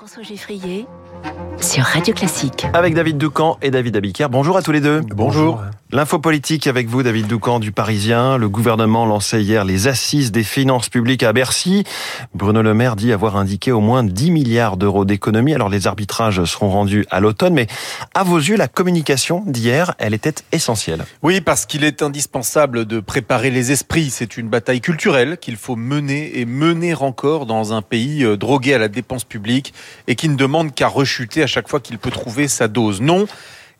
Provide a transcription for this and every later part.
François Geffrier sur Radio Classique. Avec David Doucan et David Abiker. Bonjour à tous les deux. Bonjour. L'info politique avec vous, David Doucan du Parisien. Le gouvernement lançait hier les assises des finances publiques à Bercy. Bruno Le Maire dit avoir indiqué au moins 10 milliards d'euros d'économies. Alors les arbitrages seront rendus à l'automne, mais à vos yeux, la communication d'hier, elle était essentielle. Oui, parce qu'il est indispensable de préparer les esprits. C'est une bataille culturelle qu'il faut mener et mener encore dans un pays euh, drogué à la dépense publique et qui ne demande qu'à rechuter à chaque fois qu'il peut trouver sa dose. Non,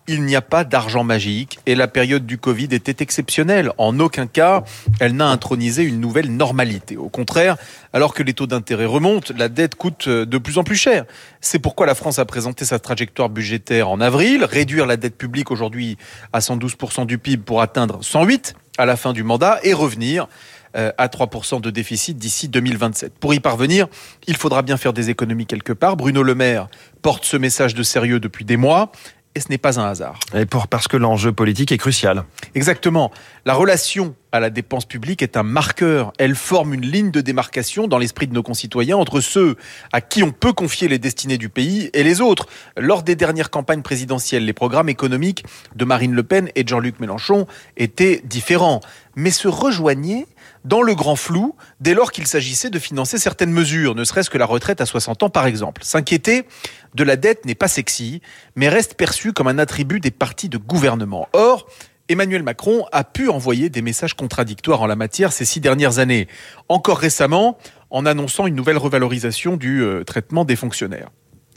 il n'y a pas d'argent magique et la période du Covid était exceptionnelle. En aucun cas, elle n'a intronisé une nouvelle normalité. Au contraire, alors que les taux d'intérêt remontent, la dette coûte de plus en plus cher. C'est pourquoi la France a présenté sa trajectoire budgétaire en avril, réduire la dette publique aujourd'hui à 112% du PIB pour atteindre 108 à la fin du mandat et revenir à 3% de déficit d'ici 2027. Pour y parvenir, il faudra bien faire des économies quelque part. Bruno Le Maire porte ce message de sérieux depuis des mois et ce n'est pas un hasard. Et pour, parce que l'enjeu politique est crucial. Exactement. La relation à la dépense publique est un marqueur. Elle forme une ligne de démarcation dans l'esprit de nos concitoyens entre ceux à qui on peut confier les destinées du pays et les autres. Lors des dernières campagnes présidentielles, les programmes économiques de Marine Le Pen et de Jean-Luc Mélenchon étaient différents, mais se rejoignaient dans le grand flou dès lors qu'il s'agissait de financer certaines mesures, ne serait-ce que la retraite à 60 ans par exemple. S'inquiéter de la dette n'est pas sexy, mais reste perçu comme un attribut des partis de gouvernement. Or, Emmanuel Macron a pu envoyer des messages contradictoires en la matière ces six dernières années, encore récemment en annonçant une nouvelle revalorisation du euh, traitement des fonctionnaires.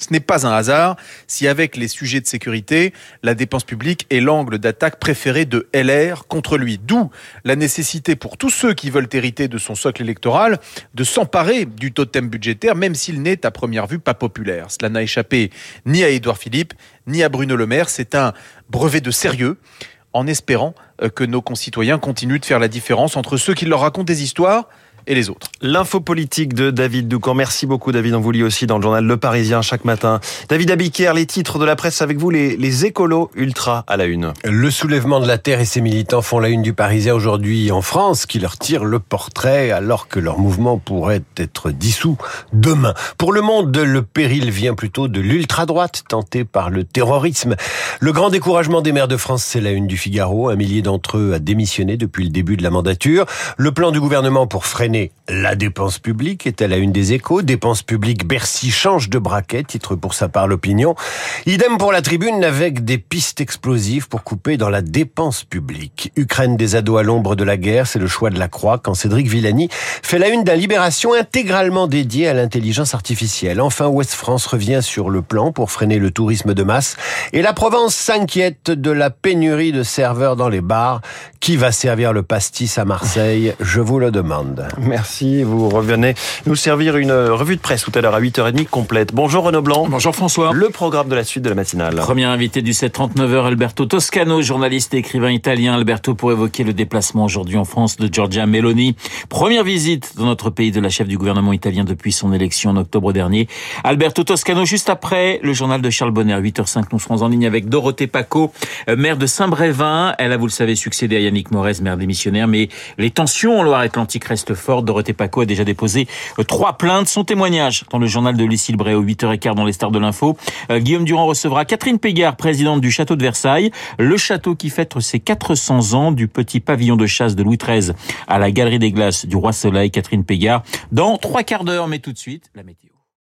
Ce n'est pas un hasard si avec les sujets de sécurité, la dépense publique est l'angle d'attaque préféré de LR contre lui. D'où la nécessité pour tous ceux qui veulent hériter de son socle électoral de s'emparer du totem budgétaire, même s'il n'est à première vue pas populaire. Cela n'a échappé ni à Édouard Philippe, ni à Bruno Le Maire. C'est un brevet de sérieux en espérant euh, que nos concitoyens continuent de faire la différence entre ceux qui leur racontent des histoires et les autres. L'info politique de David Doucan. Merci beaucoup David, on vous lit aussi dans le journal Le Parisien chaque matin. David Abiker, les titres de la presse avec vous, les, les écolos ultra à la une. Le soulèvement de la Terre et ses militants font la une du Parisien aujourd'hui en France, qui leur tire le portrait alors que leur mouvement pourrait être dissous demain. Pour le monde, le péril vient plutôt de l'ultra-droite tentée par le terrorisme. Le grand découragement des maires de France, c'est la une du Figaro. Un millier d'entre eux a démissionné depuis le début de la mandature. Le plan du gouvernement pour freiner la dépense publique est à une des échos. Dépense publique, Bercy change de braquet, titre pour sa part l'opinion. Idem pour la tribune avec des pistes explosives pour couper dans la dépense publique. Ukraine des ados à l'ombre de la guerre, c'est le choix de la croix quand Cédric Villani fait la une d'un libération intégralement dédié à l'intelligence artificielle. Enfin, Ouest France revient sur le plan pour freiner le tourisme de masse et la Provence s'inquiète de la pénurie de serveurs dans les bars. Qui va servir le pastis à Marseille? Je vous le demande. Merci, vous revenez nous servir une revue de presse tout à l'heure à 8h30 complète. Bonjour Renaud Blanc. Bonjour François. Le programme de la suite de la matinale. Premier invité du 739h, Alberto Toscano, journaliste et écrivain italien. Alberto pour évoquer le déplacement aujourd'hui en France de Giorgia Meloni. Première visite dans notre pays de la chef du gouvernement italien depuis son élection en octobre dernier. Alberto Toscano, juste après le journal de Charles Bonner, 8h05, nous serons en ligne avec Dorothée Paco, euh, maire de Saint-Brévin. Elle a, vous le savez, succédé à Yannick Morez, maire démissionnaire, mais les tensions en Loire-Atlantique restent fortes. Dorothée Paco a déjà déposé euh, trois plaintes. Son témoignage dans le journal de Lucille Bréau, 8h15 dans les stars de l'info. Euh, Guillaume Durand recevra Catherine Pégard, présidente du château de Versailles. Le château qui fête ses 400 ans du petit pavillon de chasse de Louis XIII à la Galerie des Glaces du Roi Soleil. Catherine Pégard dans trois quarts d'heure, mais tout de suite, la météo.